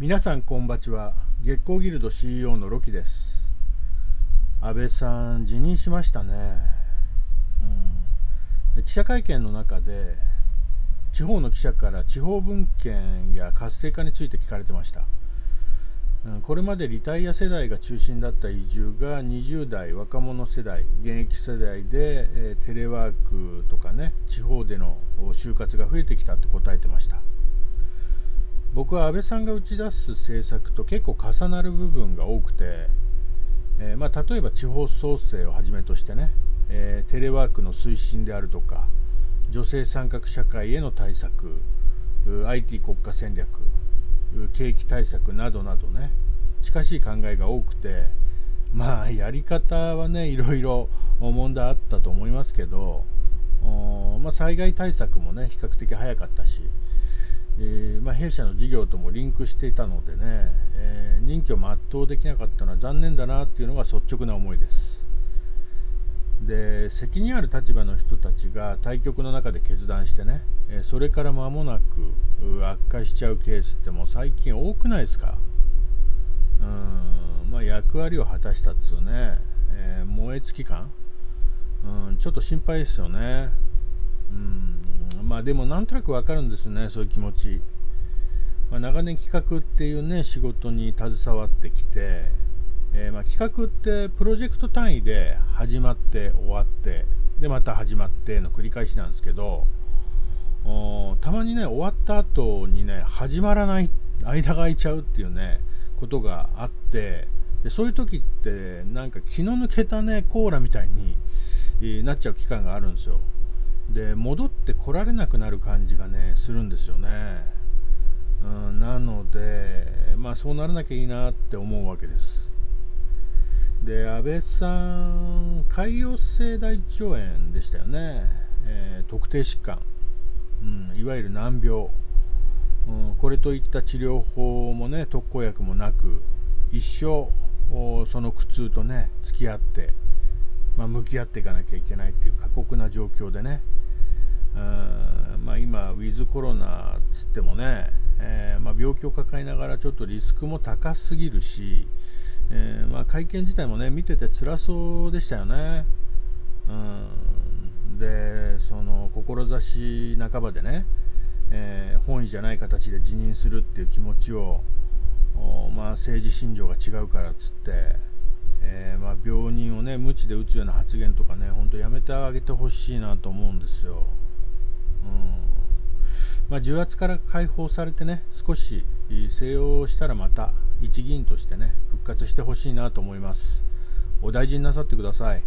皆さんこんばちは。月光ギルド CEO のロキです。安倍さん辞任しましたね、うん、記者会見の中で地方の記者から地方分権や活性化について聞かれてました。これまでリタイア世代が中心だった移住が20代若者世代現役世代で、えテレワークとかね地方での就活が増えてきたって答えてました。僕は安倍さんが打ち出す政策と結構重なる部分が多くて、えー、まあ、例えば地方創生をはじめとしてね、えー、テレワークの推進であるとか女性参画社会への対策 IT 国家戦略景気対策などなどね近しい考えが多くてまあやり方はねいろいろ問題あったと思いますけど、まあ、災害対策もね比較的早かったし、えー、まあ、弊社の事業ともリンクしていたのでね、えー、任期を全うできなかったのは残念だなっていうのが率直な思いです。で責任ある立場の人たちが対局の中で決断してねえそれから間もなく悪化しちゃうケースってもう最近多くないですか？うんまあ役割を果たしたっつうね、えー、燃え尽き感。うんちょっと心配ですよね。うん。まあでもなんとなくわかるんですよねそういう気持ち、まあ、長年企画っていうね仕事に携わってきてえー、まあ、企画ってプロジェクト単位で始まって終わってでまた始まっての繰り返しなんですけどたまにね終わった後にね始まらない間が空いちゃうっていうねことがあってでそういう時ってなんか気の抜けたねコーラみたいになっちゃう期間があるんですよ。で戻ってこられなくなる感じがねするんですよね。うんなのでまあそうならなきゃいいなって思うわけです。で安倍さん潰瘍性大腸炎でしたよね、えー、特定疾患、うん、いわゆる難病、うん、これといった治療法もね特効薬もなく一生その苦痛とね付き合って、まあ、向き合っていかなきゃいけないっていう過酷な状況でね、まあ、今ウィズコロナつってもね、えー、まあ、病気を抱えながらちょっとリスクも高すぎるしえー、まあ、会見自体もね見てて辛そうでしたよね。うん、でその志半ばでね、えー、本意じゃない形で辞任するっていう気持ちを、まあ、政治信条が違うからっつって、えー、まあ、病人をね無知で打つような発言とかね本当やめてあげてほしいなと思うんですよ。うん。まあ、重圧から解放されてね少し静養したらまた一議員としてね復活してほしいなと思います。お大事になさってください。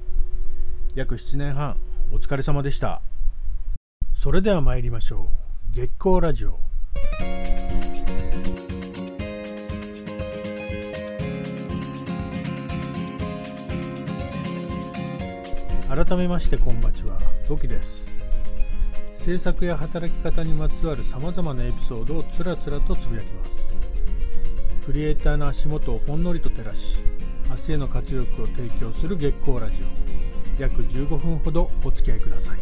約7年半お疲れ様でした。それでは参りましょう。月光ラジオ。改めましてこんばちは。ロキです。制作や働き方にまつわるさまざまなエピソードをつらつらとつぶやきます。クリエイターの足元をほんのりと照らし明日への活力を提供する月光ラジオ。約15分ほどお付き合いください。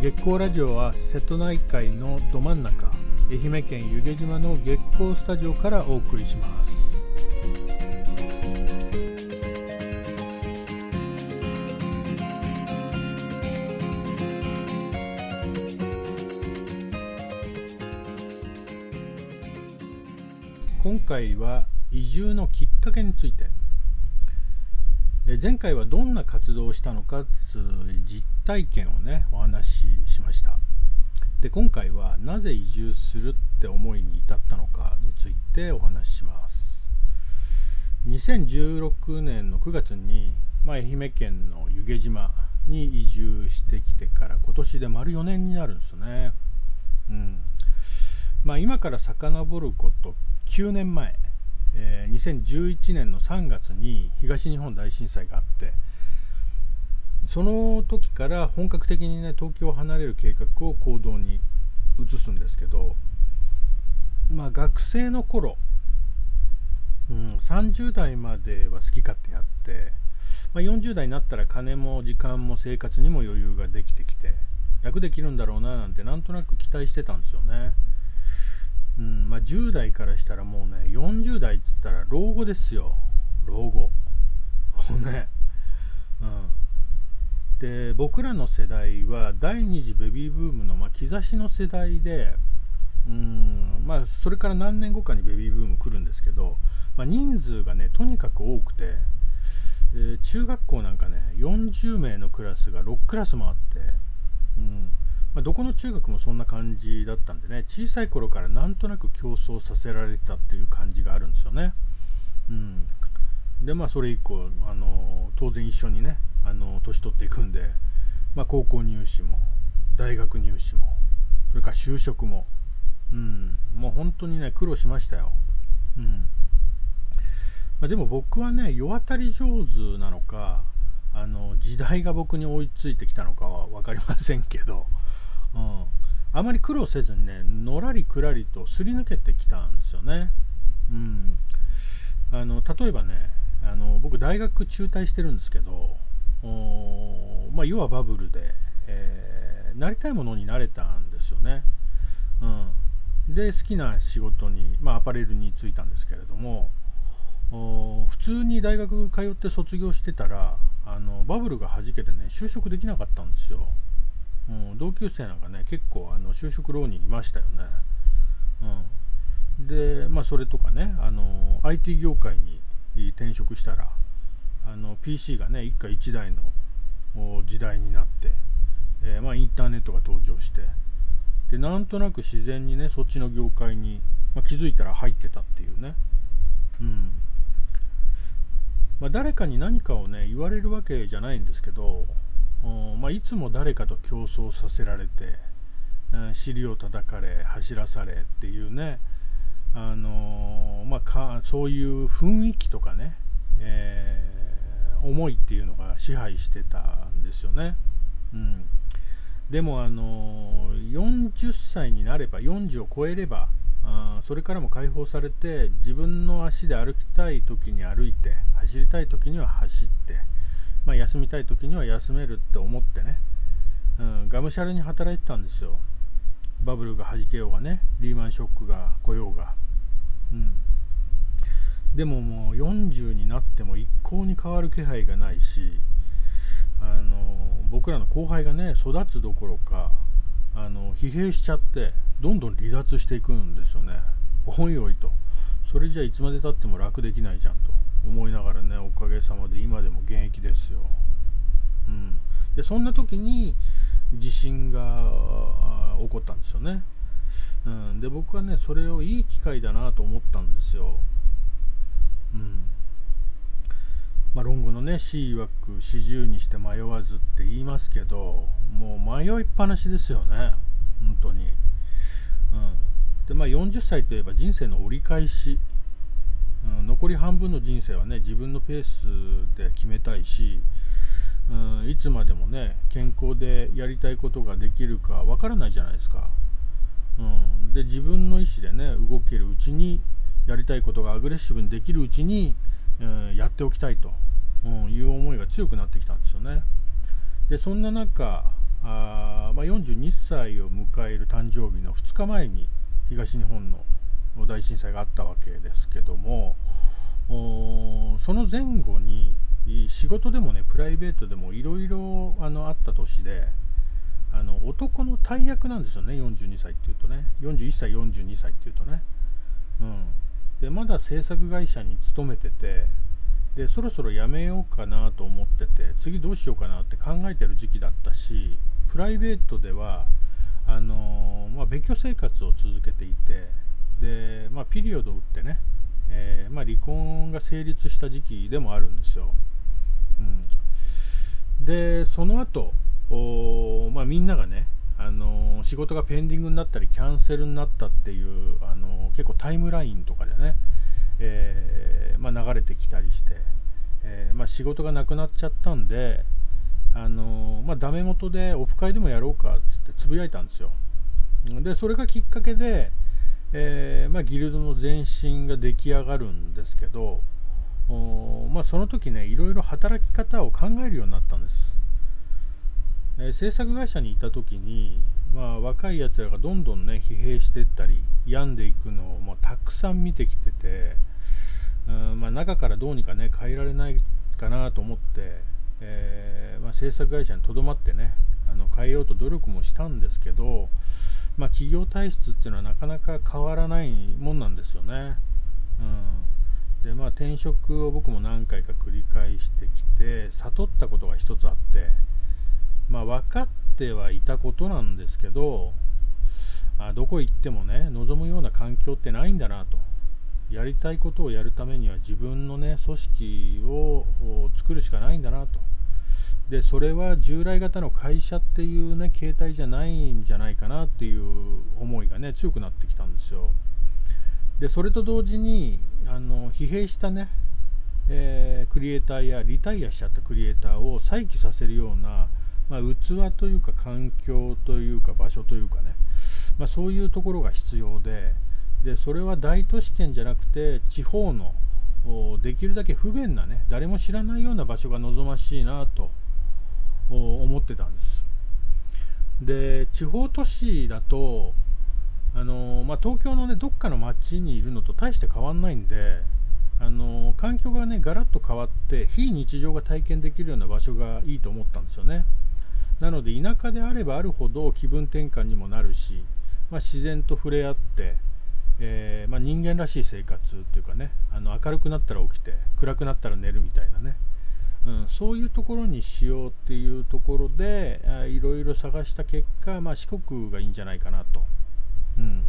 月光ラジオは瀬戸内海のど真ん中愛媛県湯気島の月光スタジオからお送りします。今回は移住のきっかけについて。前回はどんな活動をしたのか実体験をねお話ししました。で今回はなぜ移住するって思いに至ったのかについてお話しします。2016年の9月に、まあ、愛媛県の湯気島に移住してきてから今年で丸4年になるんですよね。うん。まあ今から遡ること9年前、えー、2011年の3月に東日本大震災があってその時から本格的にね東京を離れる計画を行動に移すんですけどまあ学生の頃、うん、30代までは好き勝手やって、まあ、40代になったら金も時間も生活にも余裕ができてきて楽できるんだろうななんてなんとなく期待してたんですよね。うんまあ、10代からしたらもうね40代っつったら老後ですよ。老後。ねうん。で僕らの世代は第二次ベビーブームの、まあ、兆しの世代でうんまあそれから何年後かにベビーブーム来るんですけど、まあ、人数がねとにかく多くて、えー、中学校なんかね40名のクラスが6クラスもあって、うんまあ、どこの中学もそんな感じだったんでね小さい頃からなんとなく競争させられてたっていう感じがあるんですよね。うん、でまあそれ以降、あの当然一緒にねあの年取っていくんで、まあ、高校入試も大学入試もそれから就職も、うん、もう本当にね苦労しましたよ。うんまあ、でも僕はね世渡り上手なのかあの時代が僕に追いついてきたのかは分かりませんけど、うん、あまり苦労せずにねのらりくらりとすり抜けてきたんですよね。うん、あの例えばねあの僕大学中退してるんですけどまあ、要はバブルで、えー、なりたいものになれたんですよね。うん、で好きな仕事に、まあ、アパレルに就いたんですけれども普通に大学通って卒業してたらあのバブルがはじけてね就職できなかったんですよ。うん、同級生なんかね結構あの就職浪人いましたよね。うん、でまあそれとかねあの IT 業界に転職したらあの PC がね一家一台の時代になって、えー、まあ、インターネットが登場してでなんとなく自然にねそっちの業界に、まあ、気づいたら入ってたっていうね、うん。まあ、誰かに何かをね言われるわけじゃないんですけど、まあ、いつも誰かと競争させられて、えー、尻を叩かれ走らされっていうねあの、まあ、そういう雰囲気とかね、えー思いっていうのが支配してたんですよね。うん、でもあの40歳になれば40を超えればあそれからも解放されて自分の足で歩きたい時に歩いて走りたい時には走って、まあ、休みたい時には休めるって思ってね、うん、がむしゃらに働いてたんですよ。バブルがはじけようがねリーマンショックが来ようが、うん、でももう40になっても一向に変わる気配がないしあの僕らの後輩がね育つどころかあの疲弊しちゃってどんどん離脱していくんですよね。おいおいと。それじゃいつまでたっても楽できないじゃんと思いながらねおかげさまで今でも現役ですよ、うん、でそんな時に地震が起こったんですよね、うん、で僕はねそれをいい機会だなと思ったんですよ。うん。まあ、論語のね「死曰く四十にして迷わず」って言いますけどもう迷いっぱなしですよね。本当に、うん、でまあ40歳といえば人生の折り返し、うん、残り半分の人生はね自分のペースで決めたいし、うん、いつまでもね健康でやりたいことができるかわからないじゃないですか、うん、で自分の意思でね動けるうちにやりたいことがアグレッシブにできるうちに、えー、やっておきたいと、うん、いう思いが強くなってきたんですよね。でそんな中あ、まあ、42歳を迎える誕生日の2日前に東日本の大震災があったわけですけどもその前後に仕事でもねプライベートでもいろいろあった年であの男の大役なんですよね42歳っていうとね。41歳42歳っていうとね、うん、でまだ制作会社に勤めててでそろそろ辞めようかなと思ってて次どうしようかなって考えてる時期だったしプライベートではあのー、まあ、別居生活を続けていてで、まあ、ピリオドを打ってね、えー、まあ、離婚が成立した時期でもあるんですよ。うん、でその後、みんながねあの仕事がペンディングになったりキャンセルになったっていう、あの結構タイムラインとかでね、えー、まあ、流れてきたりして、えー、まあ、仕事がなくなっちゃったんで、あのまあ、ダメ元でオフ会でもやろうかってつぶやいたんですよ。でそれがきっかけで、えー、まギルドの前身が出来上がるんですけどまあ、その時ねいろいろ働き方を考えるようになったんです、えー、制作会社にいた時に、まあ、若いやつらがどんどんね疲弊してったり病んでいくのを、まあ、たくさん見てきててうんまあ、中からどうにかね変えられないかなと思って、えー、まあ、制作会社にとどまってねあの変えようと努力もしたんですけど、まあ、企業体質っていうのはなかなか変わらないもんなんですよね。うん、でまあ転職を僕も何回か繰り返してきて悟ったことが一つあってまあ分かってはいたことなんですけどあどこ行ってもね望むような環境ってないんだなと。やりたいことをやるためには自分のね組織を作るしかないんだなと。でそれは従来型の会社っていうね形態じゃないんじゃないかなっていう思いがね強くなってきたんですよ。でそれと同時にあの疲弊したね、えー、クリエイターやリタイアしちゃったクリエイターを再起させるような、まあ、器というか環境というか場所というかね、まあ、そういうところが必要ででそれは大都市圏じゃなくて地方のできるだけ不便なね誰も知らないような場所が望ましいなと思ってたんです。で地方都市だとあのまあ、東京のねどっかの町にいるのと大して変わんないんであの環境がねガラッと変わって非日常が体験できるような場所がいいと思ったんですよね。なので田舎であればあるほど気分転換にもなるし、まあ、自然と触れ合ってえー、まあ、人間らしい生活っていうかねあの明るくなったら起きて暗くなったら寝るみたいなね、うん、そういうところにしようっていうところでいろいろ探した結果、まあ、四国がいいんじゃないかなと、うん、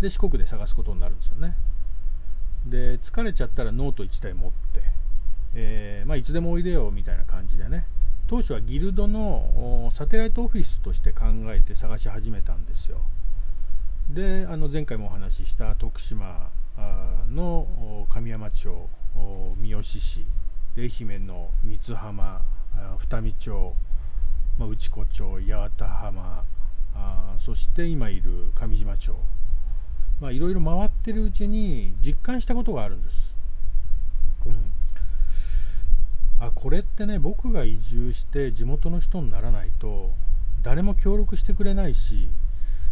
で四国で探すことになるんですよね。で疲れちゃったらノート1台持って、えー、まあ、いつでもおいでよみたいな感じでね。当初はギルドのサテライトオフィスとして考えて探し始めたんですよ。であの前回もお話しした徳島の神山町三好市愛媛の三津浜二見町、まあ、内子町八幡浜あそして今いる上島町。いろいろ回ってるうちに実感したことがあるんです、うん、あこれってね僕が移住して地元の人にならないと誰も協力してくれないし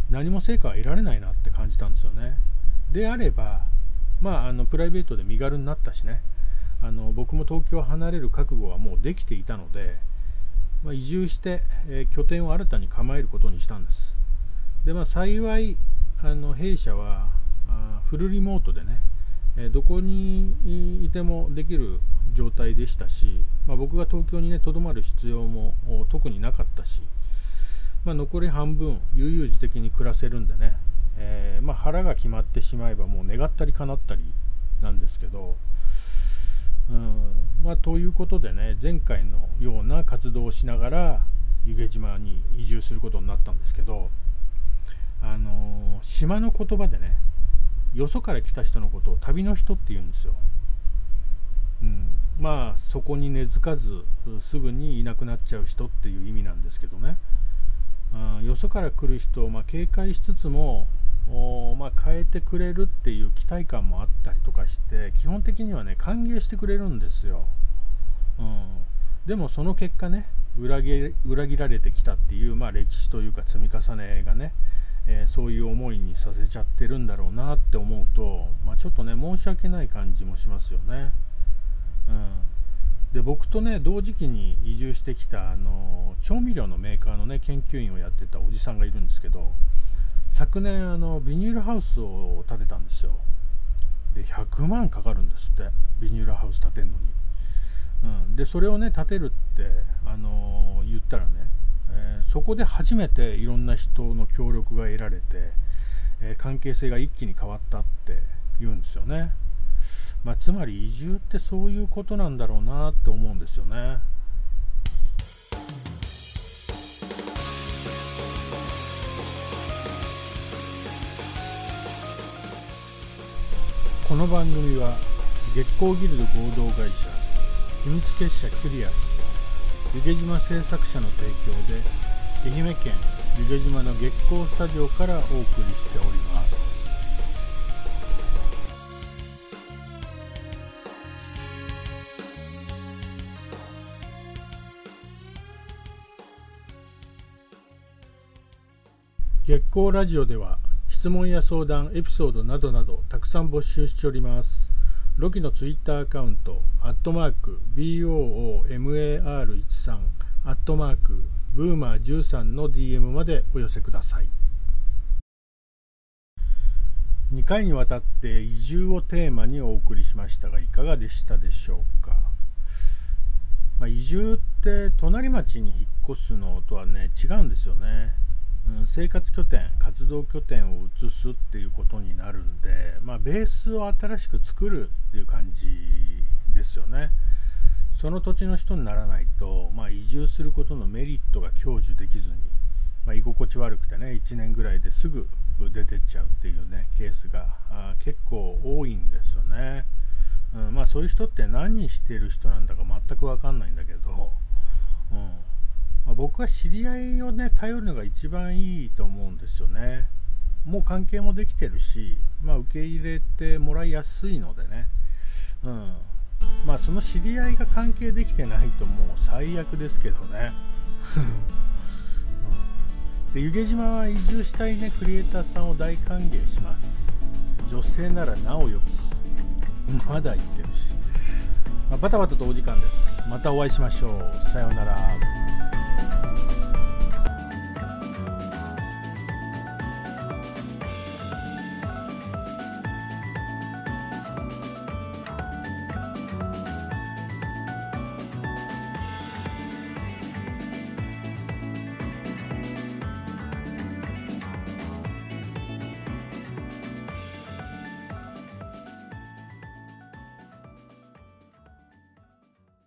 何も成果は得られないなって感じたんですよね。であれば、まあ、あのプライベートで身軽になったしねあの僕も東京を離れる覚悟はもうできていたので、まあ、移住して、えー、拠点を新たに構えることにしたんです。でまあ、幸いあの弊社はあフルリモートでね、えー、どこにいてもできる状態でしたし、まあ、僕が東京にねとどまる必要も特になかったし、まあ、残り半分悠々自適に暮らせるんでね、えー、まあ、腹が決まってしまえばもう願ったり叶ったりなんですけど、うんまあ、ということでね前回のような活動をしながら湯気島に移住することになったんですけど、あのー、島の言葉でねよそから来た人のことを旅の人って言うんですよ。うん、まあそこに根付かずすぐにいなくなっちゃう人っていう意味なんですけどね。よそから来る人をま警戒しつつもまあ、変えてくれるっていう期待感もあったりとかして基本的にはね歓迎してくれるんですよ、うん、でもその結果ね裏切裏切られてきたっていう、まあ、歴史というか積み重ねがね、えー、そういう思いにさせちゃってるんだろうなって思うと、まあ、ちょっとね申し訳ない感じもしますよね、うん。で僕とね同時期に移住してきたあの調味料のメーカーのね研究員をやってたおじさんがいるんですけど昨年あのビニールハウスを建てたんですよ。で100万かかるんですってビニールハウス建てるのに、うん、でそれをね建てるって、あの言ったらね、えー、そこで初めていろんな人の協力が得られて、えー、関係性が一気に変わったって言うんですよね。まあ、つまり移住ってそういうことなんだろうなって思うんですよね。この番組は月光ギルド合同会社秘密結社キュリアス湯気島製作者の提供で愛媛県湯気島の月光スタジオからお送りしております。月光ラジオでは質問や相談エピソードなどなどたくさん募集しております。ロキのツイッターアカウントアットマーク BOOMAR13 アットマークブーマー13の DM までお寄せください。2回にわたって移住をテーマにお送りしましたがいかがでしたでしょうか、まあ、移住って隣町に引っ越すのとはね違うんですよね、生活拠点活動拠点を移すっていうことになるんで、まあ、ベースを新しく作るっていう感じですよね。その土地の人にならないと、まあ、移住することのメリットが享受できずに、まあ、居心地悪くてね1年ぐらいですぐ出てっちゃうっていうねケースが結構多いんですよね、うん、まあそういう人って何してる人なんだか全く分かんないんだけど、うんまあ、僕は知り合いをね頼るのが一番いいと思うんですよね。もう関係もできてるし、まあ、受け入れてもらいやすいのでね、うん、まあその知り合いが関係できてないともう最悪ですけどね。で湯気島は移住したいねクリエイターさんを大歓迎します。女性ならなおよきまだ言ってるし、まあ、バタバタとお時間です。またお会いしましょう。さようなら。